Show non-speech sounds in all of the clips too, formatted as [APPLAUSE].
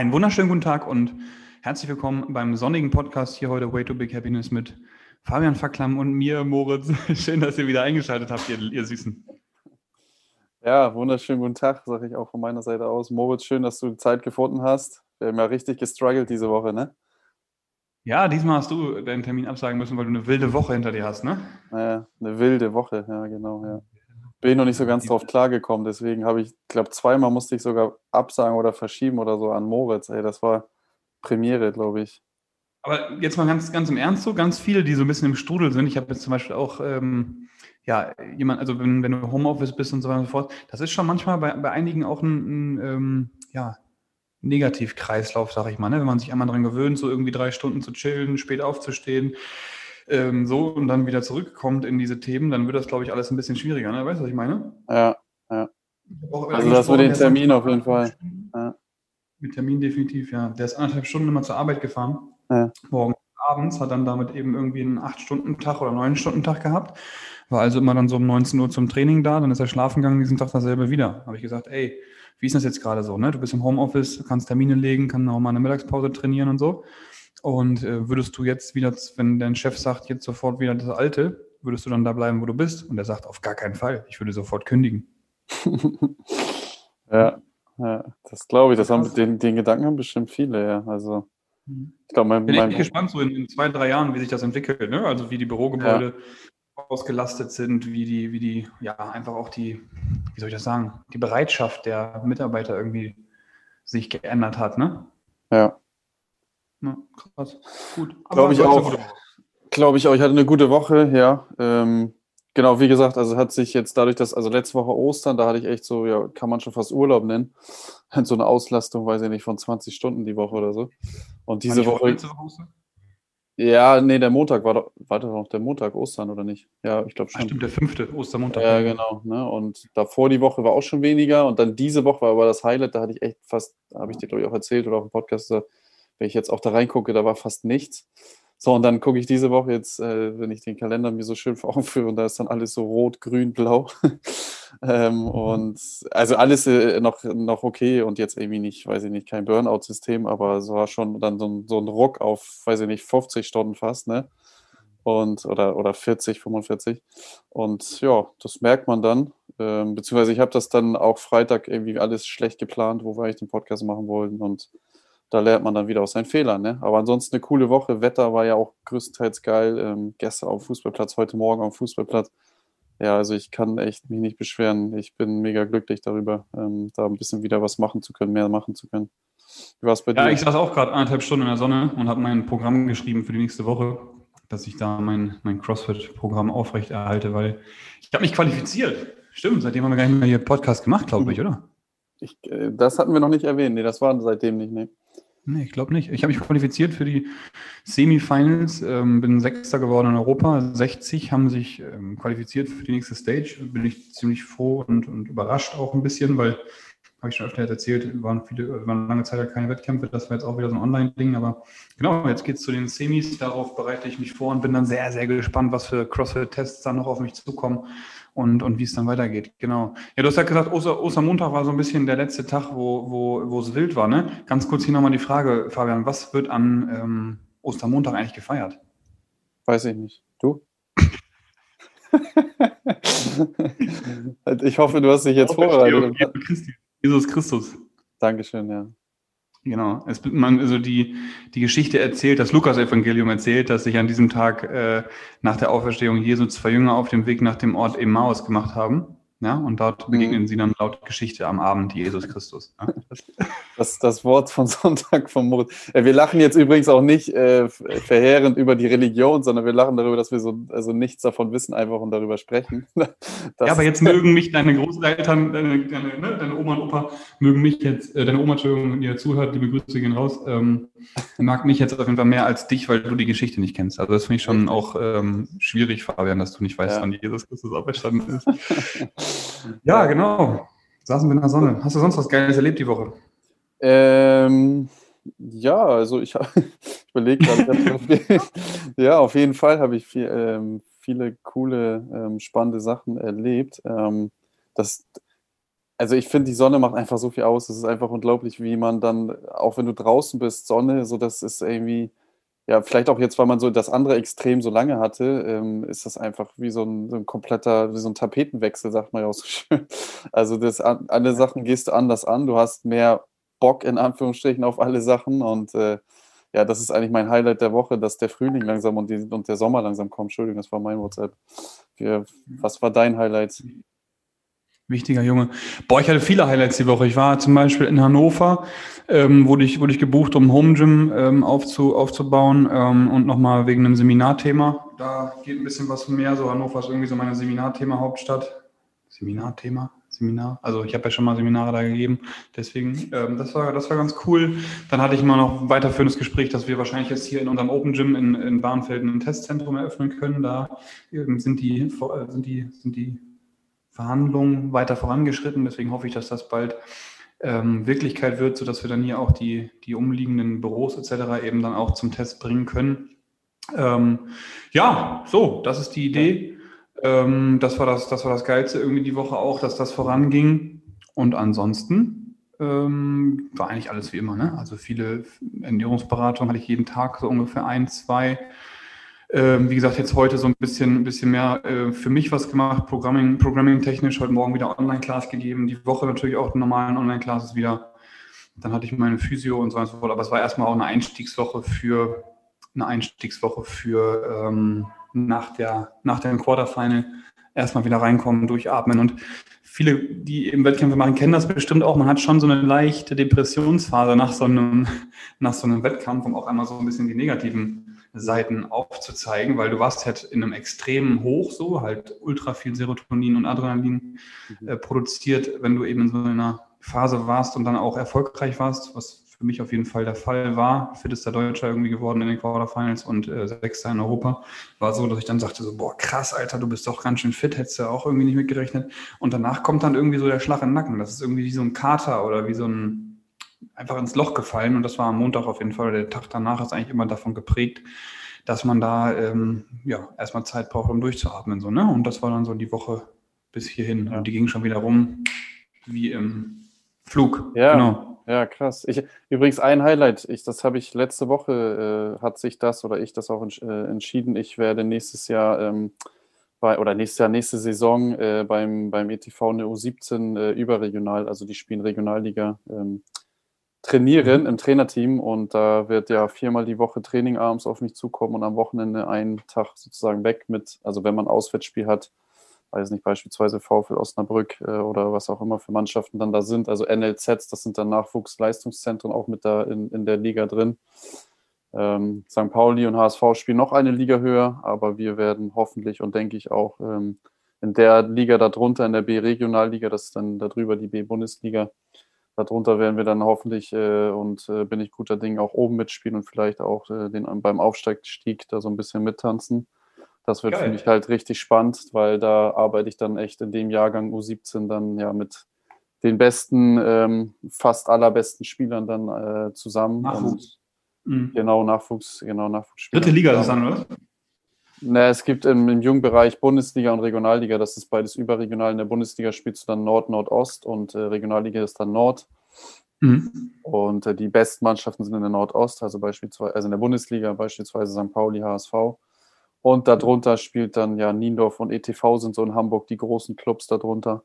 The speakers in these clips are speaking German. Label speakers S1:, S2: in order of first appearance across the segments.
S1: Einen wunderschönen guten Tag und herzlich willkommen beim sonnigen Podcast hier heute Way to Big Happiness mit Fabian Facklam und mir, Moritz. [LAUGHS] Schön, dass ihr wieder eingeschaltet habt, ihr, ihr Süßen.
S2: Ja, wunderschönen guten Tag, sage ich auch von meiner Seite aus. Moritz, schön, dass du Zeit gefunden hast. Wir haben ja richtig gestruggelt diese Woche, ne?
S1: Ja, diesmal hast du deinen Termin absagen müssen, weil du eine wilde Woche hinter dir hast, ne?
S2: Naja, eine wilde Woche, ja, genau, ja. Bin ich noch nicht so ganz drauf klargekommen, deswegen habe ich, glaube zweimal musste ich sogar absagen oder verschieben oder so an Moritz. Ey, das war Premiere, glaube ich.
S1: Aber jetzt mal ganz, ganz im Ernst so, ganz viele, die so ein bisschen im Strudel sind. Ich habe jetzt zum Beispiel auch, ähm, ja, jemand, also wenn, wenn du Homeoffice bist und so weiter und so fort, das ist schon manchmal bei, bei einigen auch ein, ein ähm, ja, Negativkreislauf, sag ich mal, ne? wenn man sich einmal daran gewöhnt, so irgendwie drei Stunden zu chillen, spät aufzustehen, ähm, so und dann wieder zurückkommt in diese Themen, dann wird das, glaube ich, alles ein bisschen schwieriger. Ne? Weißt du, was ich meine?
S2: Ja, ja. Also das mit den Termin auf jeden Fall. Ja.
S1: Mit Termin definitiv, ja. Der ist anderthalb Stunden immer zur Arbeit gefahren. Ja. Morgen abends, hat dann damit eben irgendwie einen 8-Stunden-Tag oder 9-Stunden-Tag gehabt. War also immer dann so um 19 Uhr zum Training da, dann ist er schlafen gegangen, diesen Tag dasselbe wieder. Habe ich gesagt, ey, wie ist das jetzt gerade so? Ne? Du bist im Homeoffice, kannst Termine legen, kannst auch mal eine Mittagspause trainieren und so. Und äh, würdest du jetzt wieder, wenn dein Chef sagt, jetzt sofort wieder das Alte, würdest du dann da bleiben, wo du bist? Und er sagt, auf gar keinen Fall, ich würde sofort kündigen. [LAUGHS]
S2: ja, ja, das glaube ich. Das haben, den, den Gedanken haben bestimmt viele, ja. Also,
S1: mhm. ich glaube, mein, Bin mein, echt gespannt, so in, in, zwei, drei Jahren, wie sich das entwickelt. Ne? Also, wie die Bürogebäude ja. ausgelastet sind, wie die, wie die, ja, einfach auch die, wie soll ich das sagen, die Bereitschaft der Mitarbeiter irgendwie sich geändert hat, ne?
S2: Ja.
S1: Ja, krass.
S2: Gut. Glaube ich auch. Glaube ich auch. Ich hatte eine gute Woche, ja. Ähm, genau, wie gesagt, also hat sich jetzt dadurch, dass, also letzte Woche Ostern, da hatte ich echt so, ja, kann man schon fast Urlaub nennen. [LAUGHS] So eine Auslastung, weiß ich nicht, von 20 Stunden die Woche oder so. Und diese Woche. Woche ja, nee, der Montag war doch, war doch noch der Montag Ostern, oder nicht? Ja, ich glaube schon.
S1: stimmt, der fünfte Ostermontag.
S2: Ja, genau. Ne? Und davor die Woche war auch schon weniger und dann diese Woche war aber das Highlight, da hatte ich echt fast, habe ich dir, glaube ich, auch erzählt oder auch im Podcast, wenn ich jetzt auch da reingucke, da war fast nichts. So, und dann gucke ich diese Woche jetzt, äh, wenn ich den Kalender mir so schön vor Augen führe, und da ist dann alles so rot, grün, blau. [LAUGHS] ähm, und also alles äh, noch, noch okay und jetzt irgendwie nicht, weiß ich nicht, kein Burnout-System, aber es war schon dann so ein, so ein Ruck auf, weiß ich nicht, 50 Stunden fast, ne? Und, oder, oder 40, 45. Und ja, das merkt man dann. Ähm, beziehungsweise ich habe das dann auch Freitag irgendwie alles schlecht geplant, wo wir eigentlich den Podcast machen wollten. Und da lernt man dann wieder aus seinen Fehlern. Ne? Aber ansonsten eine coole Woche. Wetter war ja auch größtenteils geil. Ähm, gestern auf dem Fußballplatz, heute Morgen auf dem Fußballplatz. Ja, also ich kann echt mich nicht beschweren. Ich bin mega glücklich darüber, ähm, da ein bisschen wieder was machen zu können, mehr machen zu können.
S1: Wie war es bei dir? Ja, ich saß auch gerade anderthalb Stunden in der Sonne und habe mein Programm geschrieben für die nächste Woche, dass ich da mein, mein CrossFit-Programm aufrechterhalte, weil ich habe mich qualifiziert. Stimmt, seitdem haben wir gar nicht mehr hier Podcast gemacht, glaube ich, oder?
S2: Ich, äh, das hatten wir noch nicht erwähnt. Nee, das war seitdem nicht. Nee.
S1: Nee, ich glaube nicht. Ich habe mich qualifiziert für die Semifinals, ähm, bin Sechster geworden in Europa. 60 haben sich ähm, qualifiziert für die nächste Stage. Bin ich ziemlich froh und, und überrascht auch ein bisschen, weil, habe ich schon öfter erzählt, waren viele, waren lange Zeit keine Wettkämpfe. Das war jetzt auch wieder so ein Online-Ding. Aber genau, jetzt geht es zu den Semis. Darauf bereite ich mich vor und bin dann sehr, sehr gespannt, was für CrossFit-Tests dann noch auf mich zukommen und, und wie es dann weitergeht. Genau. Ja, du hast ja gesagt, Oster, Ostermontag war so ein bisschen der letzte Tag, wo, wo, wo es wild war. Ne? Ganz kurz hier nochmal die Frage, Fabian, was wird an ähm, Ostermontag eigentlich gefeiert?
S2: Weiß ich nicht. Du? [LAUGHS] ich hoffe, du hast dich jetzt vorbereitet.
S1: Jesus Christus.
S2: Dankeschön, ja.
S1: Genau. Es, man, also die, die Geschichte erzählt, das Lukas-Evangelium erzählt, dass sich an diesem Tag äh, nach der Auferstehung Jesu zwei Jünger auf dem Weg nach dem Ort Emmaus gemacht haben. Ja, und dort mhm. begegnen sie dann laut Geschichte am Abend Jesus Christus. Ja. [LAUGHS]
S2: Das, das Wort von [LAUGHS] Sonntag vom Moritz. Äh, wir lachen jetzt übrigens auch nicht äh, verheerend über die Religion, sondern wir lachen darüber, dass wir so also nichts davon wissen, einfach und darüber sprechen. [LAUGHS]
S1: Das ja, aber jetzt mögen mich deine Großeltern, deine, deine, ne, deine Oma und Opa, mögen mich jetzt, äh, deine Oma, Entschuldigung, die ihr zuhört, liebe Grüße gehen raus, ähm, mag mich jetzt auf jeden Fall mehr als dich, weil du die Geschichte nicht kennst. Also das finde ich schon auch ähm, schwierig, Fabian, dass du nicht weißt, ja. wann Jesus Christus auferstanden ist. Ja, genau. Saßen wir in der Sonne. Hast du sonst was Geiles erlebt die Woche?
S2: Ähm, ja, also ich, [LAUGHS] ich überlege gerade, [LAUGHS] ja, auf jeden Fall habe ich viel, ähm, viele coole, ähm, spannende Sachen erlebt. Ähm, das, also ich finde, die Sonne macht einfach so viel aus. Es ist einfach unglaublich, wie man dann, auch wenn du draußen bist, Sonne, so das ist irgendwie, ja, vielleicht auch jetzt, weil man so das andere Extrem so lange hatte, ähm, ist das einfach wie so ein, so ein, kompletter, wie so ein Tapetenwechsel, sagt man ja auch so [LAUGHS] schön. Also das, alle Sachen gehst du anders an, du hast mehr Bock in Anführungsstrichen auf alle Sachen und äh, ja, das ist eigentlich mein Highlight der Woche, dass der Frühling langsam und, die, und der Sommer langsam kommt. Entschuldigung, das war mein WhatsApp. Für, was war dein Highlight?
S1: Wichtiger Junge. Boah, ich hatte viele Highlights die Woche. Ich war zum Beispiel in Hannover, ähm, wurde, ich, wurde ich gebucht, um Home Gym ähm, aufzu, aufzubauen ähm, und nochmal wegen einem Seminarthema. Da geht ein bisschen was mehr. So Hannover ist irgendwie so meine Seminarthema-Hauptstadt. Seminarthema? Seminar. Also ich habe ja schon mal Seminare da gegeben. Deswegen, ähm, das, war, das war ganz cool. Dann hatte ich mal noch ein weiterführendes Gespräch, dass wir wahrscheinlich jetzt hier in unserem Open Gym in, in Bahnfelden ein Testzentrum eröffnen können. Da ähm, sind die, äh, sind die, sind die Verhandlungen weiter vorangeschritten. Deswegen hoffe ich, dass das bald ähm, Wirklichkeit wird, sodass wir dann hier auch die, die umliegenden Büros etc. eben dann auch zum Test bringen können. Ähm, ja, so, das ist die Idee. Ähm, das, war das, das war das Geilste irgendwie die Woche auch, dass das voranging. Und ansonsten ähm, war eigentlich alles wie immer. Ne? Also viele Ernährungsberatungen hatte ich jeden Tag so ungefähr ein, zwei. Ähm, wie gesagt, jetzt heute so ein bisschen, bisschen mehr äh, für mich was gemacht, Programming, Programming technisch, heute Morgen wieder Online-Class gegeben, die Woche natürlich auch normalen Online-Classes wieder. Dann hatte ich meine Physio und so und so fort, aber es war erstmal auch eine Einstiegswoche für eine Einstiegswoche für ähm, nach, der, nach dem Quarterfinal erstmal wieder reinkommen, durchatmen. Und viele, die eben Wettkämpfe machen, kennen das bestimmt auch. Man hat schon so eine leichte Depressionsphase nach so einem, [LAUGHS] nach so einem Wettkampf, um auch einmal so ein bisschen die negativen Seiten aufzuzeigen, weil du warst halt in einem extremen Hoch so, halt ultra viel Serotonin und Adrenalin mhm. äh, produziert, wenn du eben in so einer Phase warst und dann auch erfolgreich warst, was für mich auf jeden Fall der Fall war. Fittester Deutscher irgendwie geworden in den Quarterfinals und äh, Sechster in Europa. War so, dass ich dann sagte so, boah, krass, Alter, du bist doch ganz schön fit, hättest du auch irgendwie nicht mitgerechnet. Und danach kommt dann irgendwie so der Schlag im Nacken. Das ist irgendwie wie so ein Kater oder wie so ein einfach ins Loch gefallen und das war am Montag auf jeden Fall. Der Tag danach ist eigentlich immer davon geprägt, dass man da ähm, ja erstmal Zeit braucht, um durchzuatmen. So, ne? Und das war dann so die Woche bis hierhin. Und die ging schon wieder rum wie im Flug.
S2: Ja, genau. ja krass. Ich, übrigens ein Highlight, ich, das habe ich letzte Woche, äh, hat sich das oder ich das auch ents äh, entschieden. Ich werde nächstes Jahr ähm, bei, oder nächstes Jahr, nächste Saison äh, beim, beim ETV eine U17 äh, überregional, also die spielen Regionalliga, ähm, trainieren mhm. im Trainerteam und da wird ja viermal die Woche Training abends auf mich zukommen und am Wochenende einen Tag sozusagen weg mit, also wenn man Auswärtsspiel hat, weiß nicht, beispielsweise VfL Osnabrück äh, oder was auch immer für Mannschaften dann da sind, also NLZs, das sind dann Nachwuchsleistungszentren auch mit da in, in der Liga drin. Ähm, St. Pauli und HSV spielen noch eine Liga höher, aber wir werden hoffentlich und denke ich auch ähm, in der Liga darunter, in der B-Regionalliga, das ist dann darüber die B-Bundesliga, darunter werden wir dann hoffentlich äh, und äh, bin ich guter Ding auch oben mitspielen und vielleicht auch äh, den, beim Aufstieg da so ein bisschen mittanzen. Das wird für mich halt richtig spannend, weil da arbeite ich dann echt in dem Jahrgang U17 dann ja mit den besten, ähm, fast allerbesten Spielern dann äh, zusammen. Nachwuchs. Mhm. Genau, Nachwuchs, genau, Nachwuchs.
S1: Dritte Liga ist das dann, oder?
S2: Ne, es gibt im, im Jugendbereich Bundesliga und Regionalliga, das ist beides überregional. In der Bundesliga spielst du dann Nord, Nordost und äh, Regionalliga ist dann Nord. Mhm. Und äh, die besten Mannschaften sind in der Nordost, also beispielsweise, also in der Bundesliga beispielsweise St. Pauli, HSV. Und darunter spielt dann ja Niendorf und ETV sind so in Hamburg die großen Clubs darunter.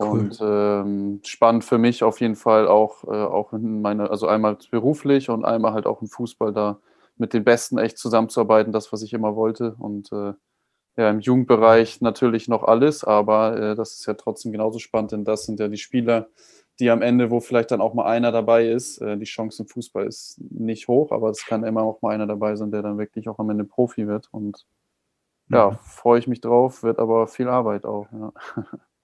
S2: Cool. Und ähm, spannend für mich auf jeden Fall auch, äh, auch in meine, also einmal beruflich und einmal halt auch im Fußball da mit den Besten echt zusammenzuarbeiten, das, was ich immer wollte. Und äh, ja, im Jugendbereich natürlich noch alles, aber äh, das ist ja trotzdem genauso spannend, denn das sind ja die Spieler, die am Ende, wo vielleicht dann auch mal einer dabei ist. Äh, die Chance im Fußball ist nicht hoch, aber es kann immer auch mal einer dabei sein, der dann wirklich auch am Ende Profi wird. Und ja, mhm. freue ich mich drauf, wird aber viel Arbeit auch. Ja,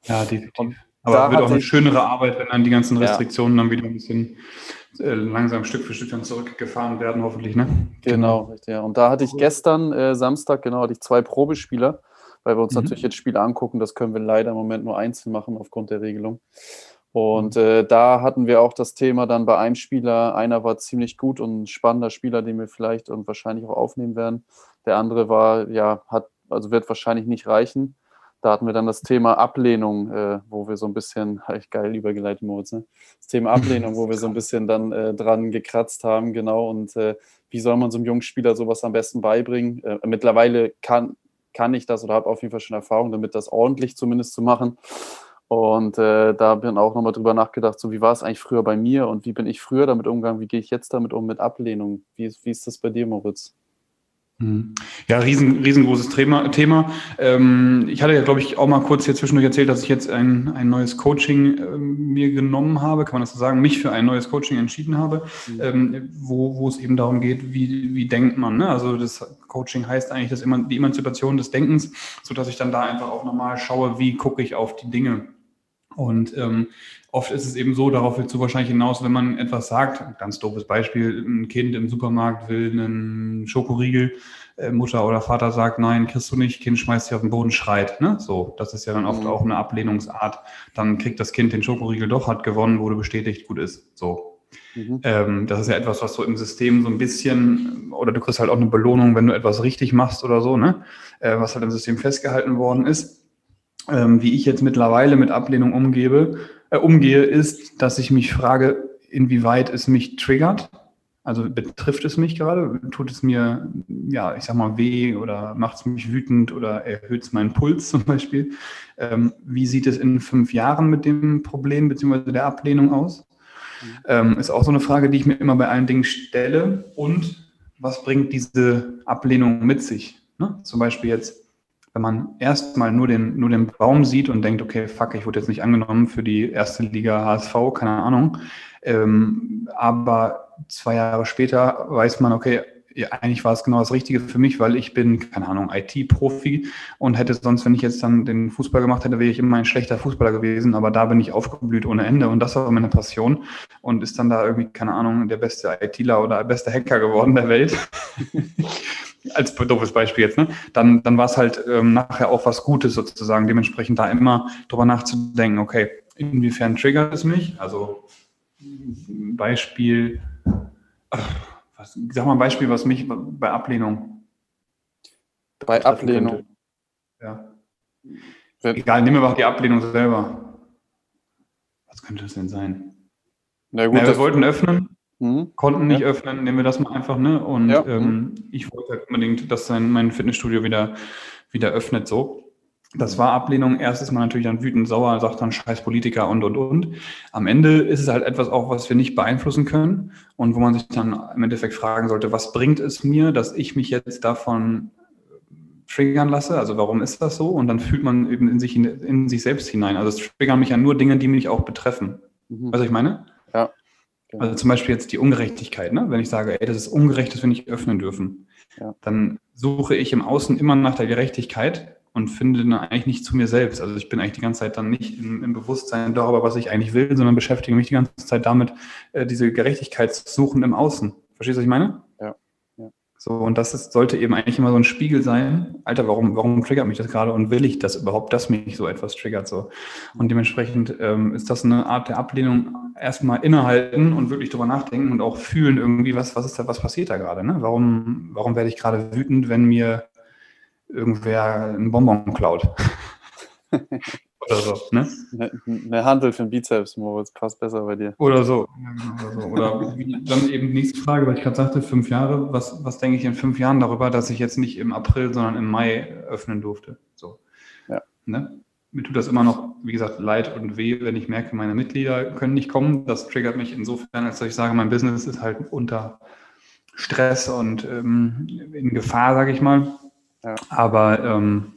S1: ja definitiv. Und aber es wird auch eine schönere Arbeit, wenn dann die ganzen Restriktionen ja. dann wieder ein bisschen äh, langsam Stück für Stück dann zurückgefahren werden, hoffentlich, ne?
S2: Genau, richtig. Ja. Und da hatte ich gestern, äh, Samstag, genau, hatte ich zwei Probespieler, weil wir uns mhm. natürlich jetzt Spiele angucken. Das können wir leider im Moment nur einzeln machen aufgrund der Regelung. Und mhm. äh, da hatten wir auch das Thema dann bei einem Spieler. Einer war ziemlich gut und ein spannender Spieler, den wir vielleicht und wahrscheinlich auch aufnehmen werden. Der andere war, ja, hat, also wird wahrscheinlich nicht reichen. Da hatten wir dann das Thema Ablehnung, äh, wo wir so ein bisschen, [LAUGHS] echt geil übergeleitet, Moritz, ne? das Thema Ablehnung, wo wir so ein bisschen dann äh, dran gekratzt haben, genau, und äh, wie soll man so einem jungen Spieler sowas am besten beibringen? Äh, mittlerweile kann, kann ich das oder habe auf jeden Fall schon Erfahrung damit, das ordentlich zumindest zu machen. Und äh, da bin auch nochmal drüber nachgedacht, so wie war es eigentlich früher bei mir und wie bin ich früher damit umgegangen, wie gehe ich jetzt damit um mit Ablehnung? Wie, wie ist das bei dir, Moritz?
S1: Mhm. Ja, riesen, riesengroßes Thema. Thema. Ähm, ich hatte ja, glaube ich, auch mal kurz hier zwischendurch erzählt, dass ich jetzt ein, ein neues Coaching äh, mir genommen habe, kann man das so sagen, mich für ein neues Coaching entschieden habe, mhm. ähm, wo, wo es eben darum geht, wie, wie denkt man. Ne? Also das Coaching heißt eigentlich das, die Emanzipation des Denkens, sodass ich dann da einfach auch nochmal schaue, wie gucke ich auf die Dinge. Und ähm, oft ist es eben so, darauf willst du wahrscheinlich hinaus, wenn man etwas sagt, ganz doofes Beispiel, ein Kind im Supermarkt will einen Schokoriegel, äh, Mutter oder Vater sagt, nein, kriegst du nicht, Kind schmeißt sich auf den Boden, schreit. Ne? So, das ist ja dann oft mhm. auch eine Ablehnungsart. Dann kriegt das Kind den Schokoriegel doch, hat gewonnen, wurde bestätigt, gut ist. So. Mhm. Ähm, das ist ja etwas, was so im System so ein bisschen, oder du kriegst halt auch eine Belohnung, wenn du etwas richtig machst oder so, ne? Äh, was halt im System festgehalten worden ist ähm, wie ich jetzt mittlerweile mit Ablehnung umgebe, äh, umgehe, ist, dass ich mich frage, inwieweit es mich triggert. Also betrifft es mich gerade? Tut es mir, ja, ich sag mal, weh oder macht es mich wütend oder erhöht es meinen Puls zum Beispiel? Ähm, wie sieht es in fünf Jahren mit dem Problem bzw. der Ablehnung aus? Mhm. Ähm, ist auch so eine Frage, die ich mir immer bei allen Dingen stelle. Und was bringt diese Ablehnung mit sich? Ne? Zum Beispiel jetzt wenn man erstmal nur den, nur den Baum sieht und denkt, okay, fuck, ich wurde jetzt nicht angenommen für die erste Liga HSV, keine Ahnung. Ähm, aber zwei Jahre später weiß man, okay, ja, eigentlich war es genau das Richtige für mich, weil ich bin, keine Ahnung, IT-Profi und hätte sonst, wenn ich jetzt dann den Fußball gemacht hätte, wäre ich immer ein schlechter Fußballer gewesen, aber da bin ich aufgeblüht ohne Ende und das war meine Passion und ist dann da irgendwie, keine Ahnung, der beste ITler oder beste Hacker geworden der Welt. [LAUGHS] als doofes Beispiel jetzt, ne? dann, dann war es halt ähm, nachher auch was Gutes sozusagen. Dementsprechend da immer drüber nachzudenken, okay, inwiefern triggert es mich? Also Beispiel, was, sag mal ein Beispiel, was mich bei Ablehnung.
S2: Bei Ablehnung.
S1: Ja. Egal, nehmen wir einfach die Ablehnung selber. Was könnte das denn sein? Na gut, Na, wir wollten öffnen, Mhm. Konnten nicht ja. öffnen, nehmen wir das mal einfach, ne? Und ja. ähm, mhm. ich wollte halt unbedingt, dass sein, mein Fitnessstudio wieder, wieder öffnet, so. Das war Ablehnung. Erstes Mal natürlich dann wütend, sauer, sagt dann scheiß Politiker und, und, und. Am Ende ist es halt etwas auch, was wir nicht beeinflussen können und wo man sich dann im Endeffekt fragen sollte, was bringt es mir, dass ich mich jetzt davon triggern lasse? Also warum ist das so? Und dann fühlt man eben in sich, in sich selbst hinein. Also es triggern mich ja nur Dinge, die mich auch betreffen. Mhm. Was ich meine?
S2: Ja.
S1: Genau. Also zum Beispiel jetzt die Ungerechtigkeit, ne? wenn ich sage, ey, das ist ungerecht, dass wir nicht öffnen dürfen, ja. dann suche ich im Außen immer nach der Gerechtigkeit und finde dann eigentlich nicht zu mir selbst. Also ich bin eigentlich die ganze Zeit dann nicht im, im Bewusstsein darüber, was ich eigentlich will, sondern beschäftige mich die ganze Zeit damit, äh, diese Gerechtigkeit zu suchen im Außen. Verstehst du, was ich meine? So, und das ist, sollte eben eigentlich immer so ein Spiegel sein. Alter, warum, warum triggert mich das gerade und will ich das überhaupt, dass mich so etwas triggert? So. Und dementsprechend ähm, ist das eine Art der Ablehnung, erstmal innehalten und wirklich drüber nachdenken und auch fühlen irgendwie, was, was ist da, was passiert da gerade? Ne? Warum, warum werde ich gerade wütend, wenn mir irgendwer einen Bonbon klaut? [LAUGHS]
S2: Oder so, ne? Eine Handel für den Bizeps, Moritz, passt besser bei dir.
S1: Oder so. Oder, so. Oder dann eben nächste Frage, weil ich gerade sagte, fünf Jahre, was, was denke ich in fünf Jahren darüber, dass ich jetzt nicht im April, sondern im Mai öffnen durfte? So.
S2: Ja.
S1: Ne? Mir tut das immer noch, wie gesagt, leid und weh, wenn ich merke, meine Mitglieder können nicht kommen. Das triggert mich insofern, als dass ich sage, mein Business ist halt unter Stress und ähm, in Gefahr, sage ich mal. Ja. Aber ähm,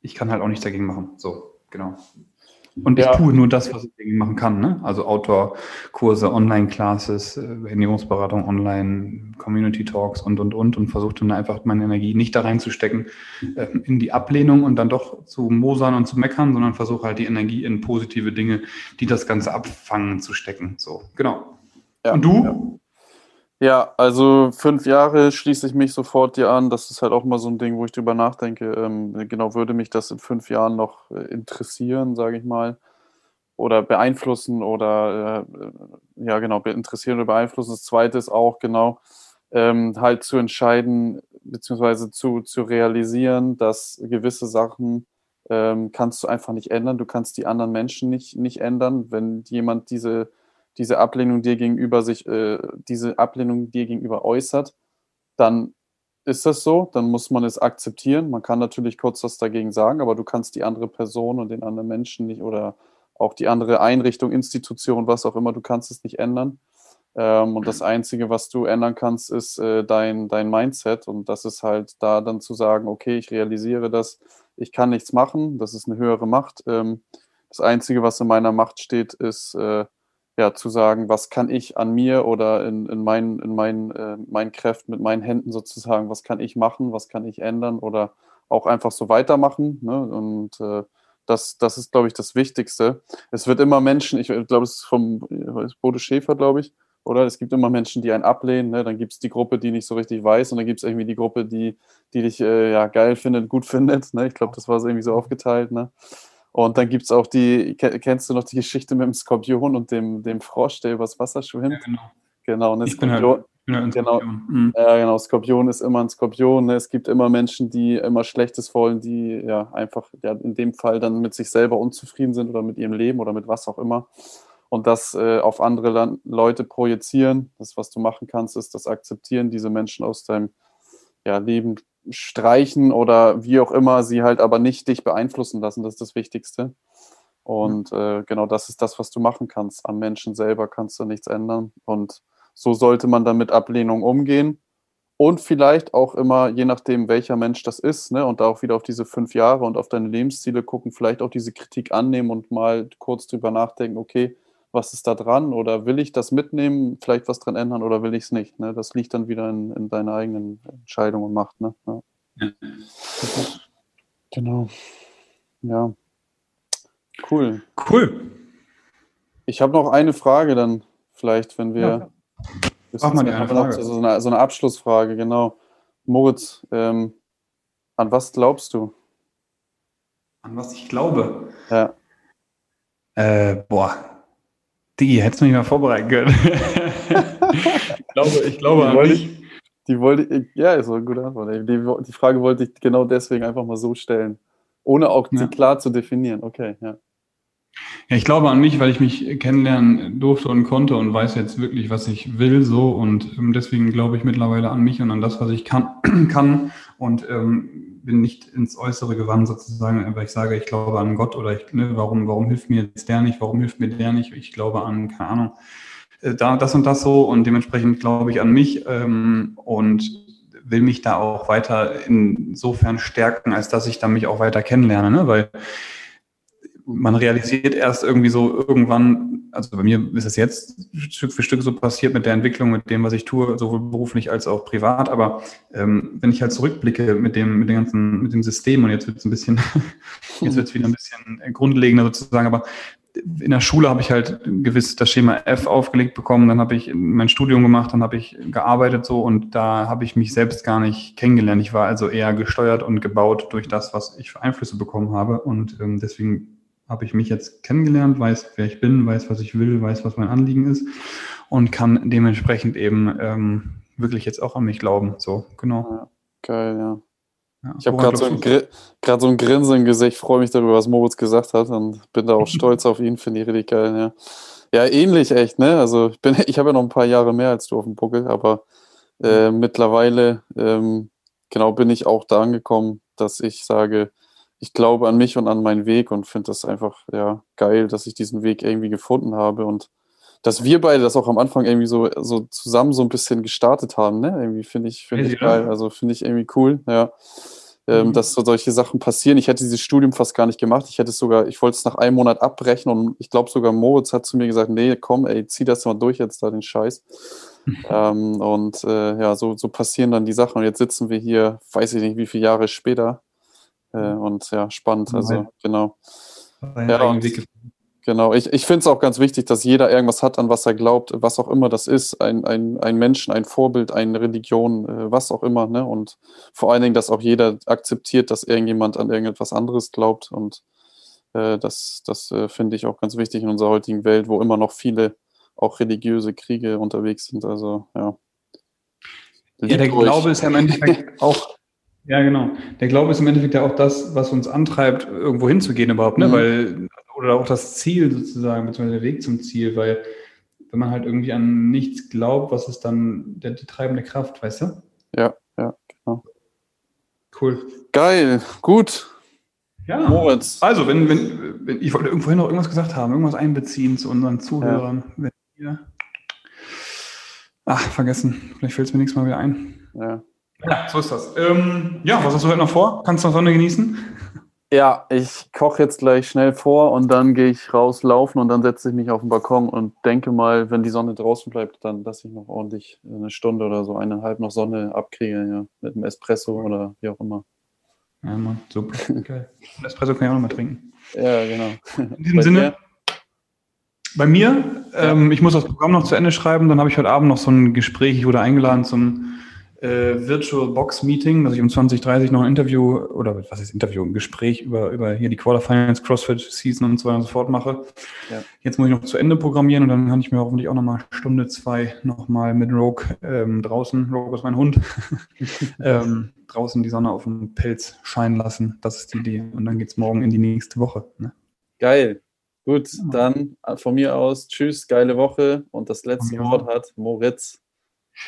S1: ich kann halt auch nichts dagegen machen. So, genau. Und ja. ich tue nur das, was ich machen kann. Ne? Also Outdoor-Kurse, Online-Classes, äh, Ernährungsberatung online, Community-Talks und, und, und. Und versuche dann einfach meine Energie nicht da reinzustecken äh, in die Ablehnung und dann doch zu mosern und zu meckern, sondern versuche halt die Energie in positive Dinge, die das Ganze abfangen, zu stecken. So, genau.
S2: Ja. Und du? Ja. Ja, also fünf Jahre schließe ich mich sofort dir an. Das ist halt auch mal so ein Ding, wo ich drüber nachdenke. Ähm, genau, würde mich das in fünf Jahren noch äh, interessieren, sage ich mal, oder beeinflussen oder äh, ja genau, interessieren oder beeinflussen. Das zweite ist auch genau ähm, halt zu entscheiden, beziehungsweise zu, zu realisieren, dass gewisse Sachen ähm, kannst du einfach nicht ändern. Du kannst die anderen Menschen nicht, nicht ändern. Wenn jemand diese, diese Ablehnung dir gegenüber sich, äh, diese Ablehnung dir gegenüber äußert, dann ist das so, dann muss man es akzeptieren. Man kann natürlich kurz was dagegen sagen, aber du kannst die andere Person und den anderen Menschen nicht oder auch die andere Einrichtung, Institution, was auch immer, du kannst es nicht ändern. Ähm, und das Einzige, was du ändern kannst, ist äh, dein, dein Mindset. Und das ist halt da dann zu sagen, okay, ich realisiere das, ich kann nichts machen, das ist eine höhere Macht. Ähm, das Einzige, was in meiner Macht steht, ist äh, ja, zu sagen, was kann ich an mir oder in, in, meinen, in meinen, äh, meinen Kräften, mit meinen Händen sozusagen, was kann ich machen, was kann ich ändern oder auch einfach so weitermachen. Ne? Und äh, das, das ist, glaube ich, das Wichtigste. Es wird immer Menschen, ich glaube, es ist vom Bodo Schäfer, glaube ich, oder? Es gibt immer Menschen, die einen ablehnen. Ne? Dann gibt es die Gruppe, die nicht so richtig weiß und dann gibt es irgendwie die Gruppe, die, die dich äh, ja, geil findet, gut [LAUGHS] findet. Ne? Ich glaube, das war so irgendwie so aufgeteilt. Ne? Und dann gibt es auch die, kennst du noch die Geschichte mit dem Skorpion und dem, dem Frosch, der übers Wasser schwimmt? Ja, genau. Genau,
S1: ich Skorpion, bin halt, bin halt
S2: genau, Skorpion. Mhm. Ja, genau, Skorpion ist immer ein Skorpion. Ne? Es gibt immer Menschen, die immer Schlechtes wollen, die ja einfach ja, in dem Fall dann mit sich selber unzufrieden sind oder mit ihrem Leben oder mit was auch immer. Und das äh, auf andere Land Leute projizieren. Das, was du machen kannst, ist das Akzeptieren, diese Menschen aus deinem ja, Leben streichen oder wie auch immer, sie halt aber nicht dich beeinflussen lassen. Das ist das Wichtigste. Und äh, genau das ist das, was du machen kannst. Am Menschen selber kannst du nichts ändern. Und so sollte man dann mit Ablehnung umgehen. Und vielleicht auch immer, je nachdem, welcher Mensch das ist, ne, und da auch wieder auf diese fünf Jahre und auf deine Lebensziele gucken, vielleicht auch diese Kritik annehmen und mal kurz drüber nachdenken, okay, was ist da dran oder will ich das mitnehmen, vielleicht was dran ändern oder will ich es nicht. Ne? Das liegt dann wieder in, in deiner eigenen Entscheidung und Macht. Ne? Ja. ja. Genau. Ja. Cool.
S1: Cool.
S2: Ich habe noch eine Frage dann, vielleicht, wenn wir. Ja.
S1: Mal eine Frage.
S2: So eine, so eine Abschlussfrage, genau. Moritz, ähm, an was glaubst du?
S1: An was ich glaube?
S2: Ja.
S1: Äh, boah, Digi, hättest du mich mal vorbereiten können. [LAUGHS] ich glaube, ich glaube
S2: die wollte ich, die wollte ich, ja, ist eine gute Antwort. Die, die, Frage wollte ich genau deswegen einfach mal so stellen, ohne auch ja. sie klar zu definieren. Okay, ja.
S1: Ja, ich glaube an mich, weil ich mich kennenlernen durfte und konnte und weiß jetzt wirklich, was ich will, so und ähm, deswegen glaube ich mittlerweile an mich und an das, was ich kann, [CLEARS THROAT] kann und ähm, bin nicht ins Äußere gewandt sozusagen, weil ich sage, ich glaube an Gott oder ich, ne, warum, warum hilft mir jetzt der nicht, warum hilft mir der nicht, ich glaube an, keine Ahnung, äh, da, das und das so und dementsprechend glaube ich an mich ähm, und will mich da auch weiter insofern stärken, als dass ich da mich auch weiter kennenlerne, ne? weil man realisiert erst irgendwie so irgendwann, also bei mir ist es jetzt Stück für Stück so passiert mit der Entwicklung, mit dem, was ich tue, sowohl beruflich als auch privat. Aber ähm, wenn ich halt zurückblicke mit dem, mit dem ganzen, mit dem System und jetzt wird es ein bisschen, [LAUGHS] jetzt wird es wieder ein bisschen grundlegender sozusagen, aber in der Schule habe ich halt gewiss das Schema F aufgelegt bekommen, dann habe ich mein Studium gemacht, dann habe ich gearbeitet so und da habe ich mich selbst gar nicht kennengelernt. Ich war also eher gesteuert und gebaut durch das, was ich für Einflüsse bekommen habe und ähm, deswegen habe ich mich jetzt kennengelernt, weiß, wer ich bin, weiß, was ich will, weiß, was mein Anliegen ist und kann dementsprechend eben ähm, wirklich jetzt auch an mich glauben. So, genau.
S2: Geil, ja. ja ich habe gerade so, ein so ein Grinsen im Gesicht, freue mich darüber, was Moritz gesagt hat und bin da auch stolz auf ihn, finde ich richtig geil, ja. Ja, ähnlich echt, ne? Also ich, bin, ich habe ja noch ein paar Jahre mehr als du auf dem Buckel, aber äh, mittlerweile ähm, genau bin ich auch da angekommen, dass ich sage, ich glaube an mich und an meinen Weg und finde das einfach ja geil, dass ich diesen Weg irgendwie gefunden habe und dass wir beide das auch am Anfang irgendwie so, so zusammen so ein bisschen gestartet haben, ne? Irgendwie finde ich, finde ich geil. Also finde ich irgendwie cool, ja. Ähm, mhm. dass so solche Sachen passieren. Ich hätte dieses Studium fast gar nicht gemacht. Ich hätte es sogar, ich wollte es nach einem Monat abbrechen und ich glaube sogar Moritz hat zu mir gesagt, nee, komm, ey, zieh das mal durch jetzt da den Scheiß. [LAUGHS] ähm, und äh, ja, so, so passieren dann die Sachen. Und jetzt sitzen wir hier, weiß ich nicht, wie viele Jahre später, äh, und ja, spannend. Also, genau. Ja, und, genau. Ich, ich finde es auch ganz wichtig, dass jeder irgendwas hat, an was er glaubt, was auch immer das ist. Ein, ein, ein Menschen, ein Vorbild, eine Religion, äh, was auch immer. Ne? Und vor allen Dingen, dass auch jeder akzeptiert, dass irgendjemand an irgendetwas anderes glaubt. Und äh, das, das äh, finde ich auch ganz wichtig in unserer heutigen Welt, wo immer noch viele auch religiöse Kriege unterwegs sind. Also, ja.
S1: Ja, der Glaube ist ja im Endeffekt [LAUGHS] auch Ja, genau. Der Glaube ist im Endeffekt ja auch das, was uns antreibt, irgendwo hinzugehen überhaupt, ne? Mhm. Weil, oder auch das Ziel sozusagen, beziehungsweise der Weg zum Ziel, weil wenn man halt irgendwie an nichts glaubt, was ist dann der, die treibende Kraft, weißt du?
S2: Ja, ja, genau.
S1: Cool.
S2: Geil, gut.
S1: Ja. Moritz. Also, wenn, wenn, wenn ich wollte irgendwohin noch irgendwas gesagt haben, irgendwas einbeziehen zu unseren Zuhörern. Ja. Wenn ihr, ach, vergessen. Vielleicht fällt es mir nächstes Mal wieder ein.
S2: Ja.
S1: Ja, so ist das. Ähm, ja, was hast du heute noch vor? Kannst du noch Sonne genießen?
S2: Ja, ich koche jetzt gleich schnell vor und dann gehe ich rauslaufen und dann setze ich mich auf den Balkon und denke mal, wenn die Sonne draußen bleibt, dann dass ich noch ordentlich eine Stunde oder so eineinhalb noch Sonne abkriege, ja, mit einem Espresso oder wie auch immer.
S1: Ja, Mann, super. [LAUGHS] Geil. Espresso kann ich auch noch mal trinken.
S2: Ja, genau.
S1: In diesem bei Sinne, dir? bei mir, ähm, ich muss das Programm noch zu Ende schreiben, dann habe ich heute Abend noch so ein Gespräch, ich wurde eingeladen zum äh, Virtual Box Meeting, dass ich um 2030 noch ein Interview oder was ist Interview, ein Gespräch über, über hier die Quarterfinals, CrossFit Season und so weiter und so fort mache. Ja. Jetzt muss ich noch zu Ende programmieren und dann kann ich mir hoffentlich auch nochmal Stunde, zwei nochmal mit Rogue ähm, draußen, Rogue ist mein Hund, [LAUGHS] ähm, draußen die Sonne auf dem Pelz scheinen lassen. Das ist die Idee. Und dann geht's morgen in die nächste Woche. Ne?
S2: Geil. Gut, dann von mir aus, tschüss, geile Woche. Und das letzte Wort hat Moritz.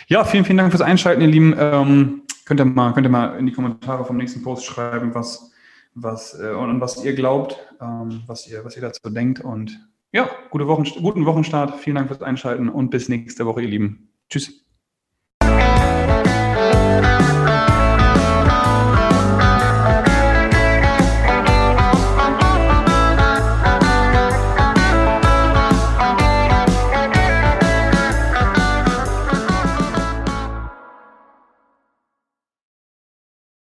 S1: Ja, vielen, vielen Dank fürs Einschalten, ihr Lieben. Ähm, könnt, ihr mal, könnt ihr mal in die Kommentare vom nächsten Post schreiben, was, was, äh, und was ihr glaubt, ähm, was, ihr, was ihr dazu denkt. Und ja, gute Wochen, guten Wochenstart. Vielen Dank fürs Einschalten und bis nächste Woche, ihr Lieben. Tschüss.